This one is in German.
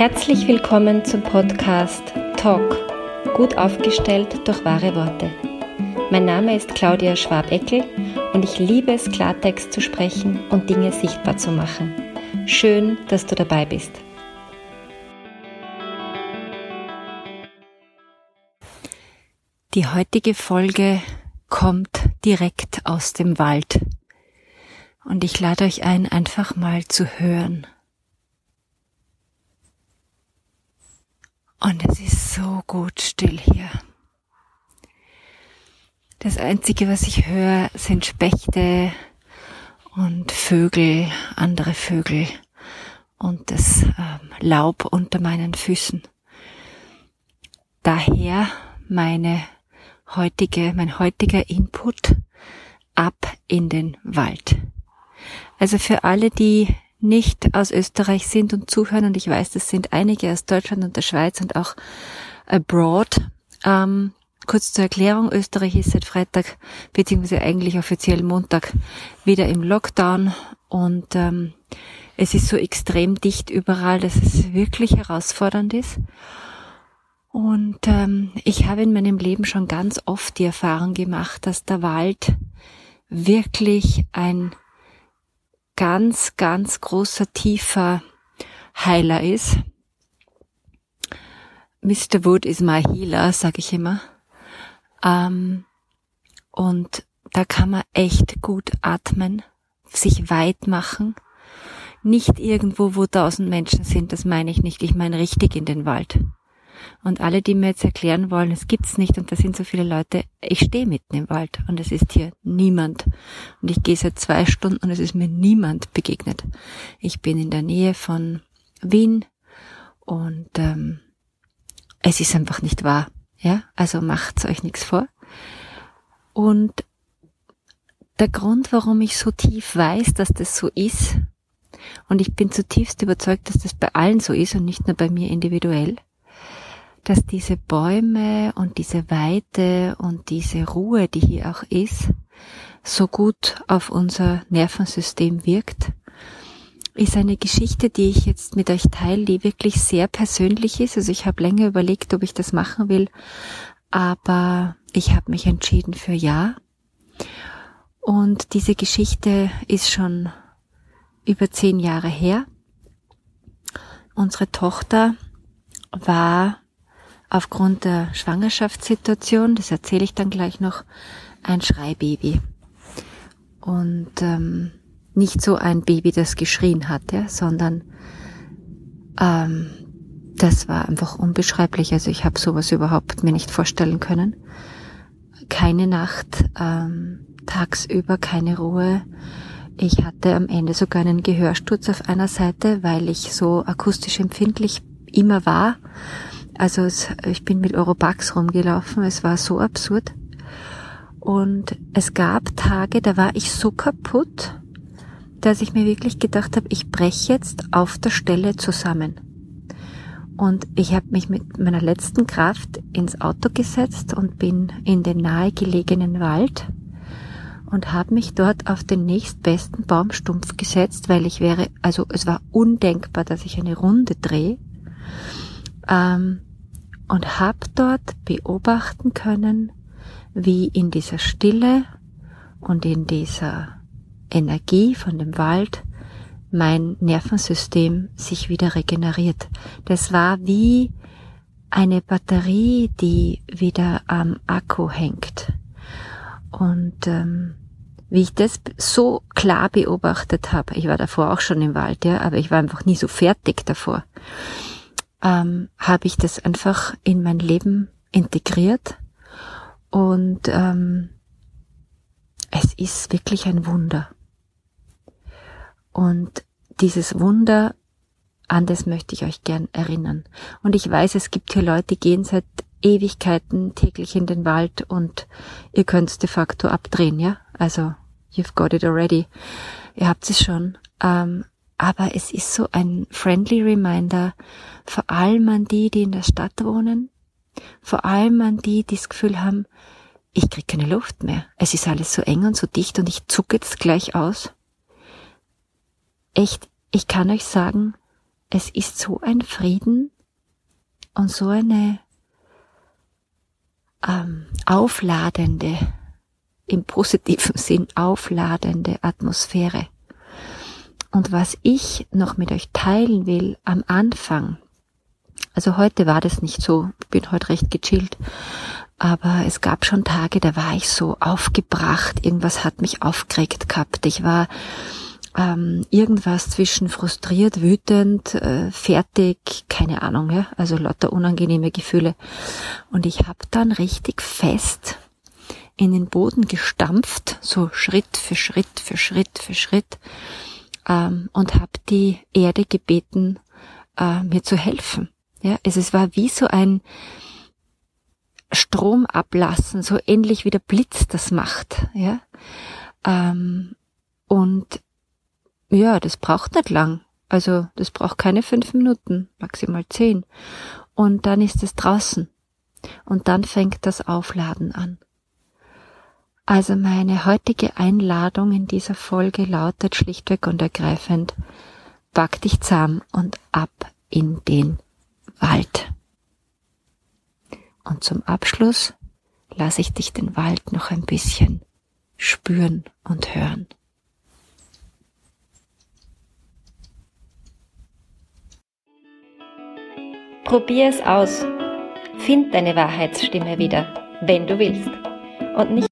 Herzlich willkommen zum Podcast Talk, gut aufgestellt durch wahre Worte. Mein Name ist Claudia Schwabeckel und ich liebe es, Klartext zu sprechen und Dinge sichtbar zu machen. Schön, dass du dabei bist. Die heutige Folge kommt direkt aus dem Wald und ich lade euch ein, einfach mal zu hören. Und es ist so gut still hier. Das Einzige, was ich höre, sind Spechte und Vögel, andere Vögel und das ähm, Laub unter meinen Füßen. Daher meine heutige, mein heutiger Input ab in den Wald. Also für alle, die nicht aus Österreich sind und zuhören, und ich weiß, das sind einige aus Deutschland und der Schweiz und auch abroad. Ähm, kurz zur Erklärung, Österreich ist seit Freitag, beziehungsweise eigentlich offiziell Montag, wieder im Lockdown und ähm, es ist so extrem dicht überall, dass es wirklich herausfordernd ist. Und ähm, ich habe in meinem Leben schon ganz oft die Erfahrung gemacht, dass der Wald wirklich ein ganz, ganz großer, tiefer Heiler ist. Mr. Wood is my healer, sage ich immer. Ähm, und da kann man echt gut atmen, sich weit machen. Nicht irgendwo, wo tausend Menschen sind, das meine ich nicht. Ich meine richtig in den Wald. Und alle, die mir jetzt erklären wollen, es gibt's nicht und da sind so viele Leute, ich stehe mitten im Wald und es ist hier niemand. Und ich gehe seit zwei Stunden und es ist mir niemand begegnet. Ich bin in der Nähe von Wien und ähm, es ist einfach nicht wahr. Ja, also macht's euch nichts vor. Und der Grund, warum ich so tief weiß, dass das so ist, und ich bin zutiefst überzeugt, dass das bei allen so ist und nicht nur bei mir individuell, dass diese Bäume und diese Weite und diese Ruhe, die hier auch ist, so gut auf unser Nervensystem wirkt, ist eine Geschichte, die ich jetzt mit euch teile, die wirklich sehr persönlich ist. Also ich habe länger überlegt, ob ich das machen will, aber ich habe mich entschieden für ja. Und diese Geschichte ist schon über zehn Jahre her. Unsere Tochter war aufgrund der Schwangerschaftssituation, das erzähle ich dann gleich noch, ein Schreibaby. Und ähm, nicht so ein Baby, das geschrien hat, ja, sondern ähm, das war einfach unbeschreiblich. Also ich habe sowas überhaupt mir nicht vorstellen können. Keine Nacht, ähm, tagsüber keine Ruhe. Ich hatte am Ende sogar einen Gehörsturz auf einer Seite, weil ich so akustisch empfindlich immer war also es, ich bin mit Europax rumgelaufen, es war so absurd. Und es gab Tage, da war ich so kaputt, dass ich mir wirklich gedacht habe, ich breche jetzt auf der Stelle zusammen. Und ich habe mich mit meiner letzten Kraft ins Auto gesetzt und bin in den nahegelegenen Wald und habe mich dort auf den nächstbesten Baumstumpf gesetzt, weil ich wäre, also es war undenkbar, dass ich eine Runde drehe. Ähm, und habe dort beobachten können, wie in dieser Stille und in dieser Energie von dem Wald mein Nervensystem sich wieder regeneriert. Das war wie eine Batterie, die wieder am Akku hängt. Und ähm, wie ich das so klar beobachtet habe, ich war davor auch schon im Wald, ja, aber ich war einfach nie so fertig davor ähm, habe ich das einfach in mein Leben integriert und ähm, es ist wirklich ein Wunder. Und dieses Wunder, an das möchte ich euch gern erinnern. Und ich weiß, es gibt hier Leute, die gehen seit Ewigkeiten täglich in den Wald und ihr könnt's de facto abdrehen, ja? Also, you've got it already. Ihr habt es schon. Ähm, aber es ist so ein friendly reminder, vor allem an die, die in der Stadt wohnen, vor allem an die, die das Gefühl haben, ich krieg keine Luft mehr. Es ist alles so eng und so dicht und ich zucke jetzt gleich aus. Echt, ich kann euch sagen, es ist so ein Frieden und so eine ähm, aufladende, im positiven Sinn aufladende Atmosphäre. Und was ich noch mit euch teilen will am Anfang, also heute war das nicht so, ich bin heute recht gechillt, aber es gab schon Tage, da war ich so aufgebracht, irgendwas hat mich aufgeregt gehabt. Ich war ähm, irgendwas zwischen frustriert, wütend, äh, fertig, keine Ahnung, ja, also lauter unangenehme Gefühle. Und ich habe dann richtig fest in den Boden gestampft, so Schritt für Schritt für Schritt für Schritt, ähm, und habe die Erde gebeten, äh, mir zu helfen. Ja, also es war wie so ein Strom ablassen, so ähnlich wie der Blitz das macht. Ja, ähm, und ja, das braucht nicht lang. Also das braucht keine fünf Minuten, maximal zehn. Und dann ist es draußen. Und dann fängt das Aufladen an. Also meine heutige Einladung in dieser Folge lautet schlichtweg und ergreifend, pack dich zahm und ab in den Wald. Und zum Abschluss lasse ich dich den Wald noch ein bisschen spüren und hören. Probier es aus. Find deine Wahrheitsstimme wieder, wenn du willst. Und nicht